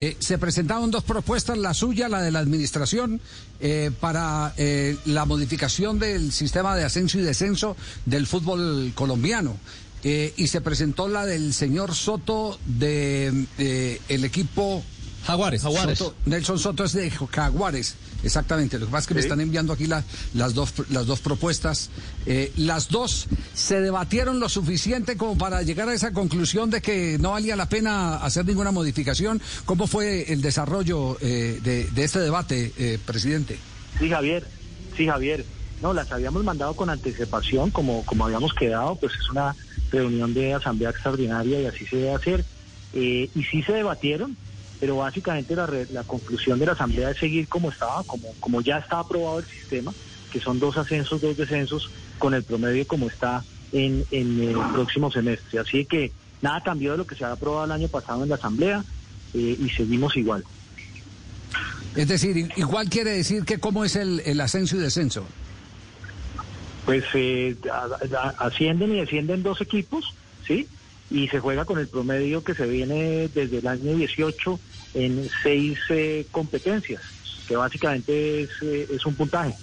Eh, se presentaron dos propuestas, la suya, la de la administración, eh, para eh, la modificación del sistema de ascenso y descenso del fútbol colombiano. y se presentó la del señor Soto de el equipo Jaguares. Jaguares. Nelson Soto es de Jaguares, exactamente. Lo que pasa es que me están enviando aquí las, dos, las dos propuestas. Eh, las dos se debatieron lo suficiente como para llegar a esa conclusión de que no valía la pena hacer ninguna modificación. ¿Cómo fue el desarrollo eh, de, este debate, eh, presidente? Sí, Javier. Sí, Javier. No, las habíamos mandado con anticipación, como, como habíamos quedado, pues es una reunión de asamblea extraordinaria y así se debe hacer. y sí se debatieron, pero básicamente la, la conclusión de la Asamblea es seguir como estaba, como, como ya está aprobado el sistema, que son dos ascensos, dos descensos, con el promedio como está en, en el próximo semestre. Así que nada cambió de lo que se ha aprobado el año pasado en la Asamblea eh, y seguimos igual. Es decir, igual quiere decir que cómo es el, el ascenso y descenso. Pues eh, ascienden y descienden dos equipos, ¿sí? Y se juega con el promedio que se viene desde el año 18 en seis eh, competencias, que básicamente es, eh, es un puntaje.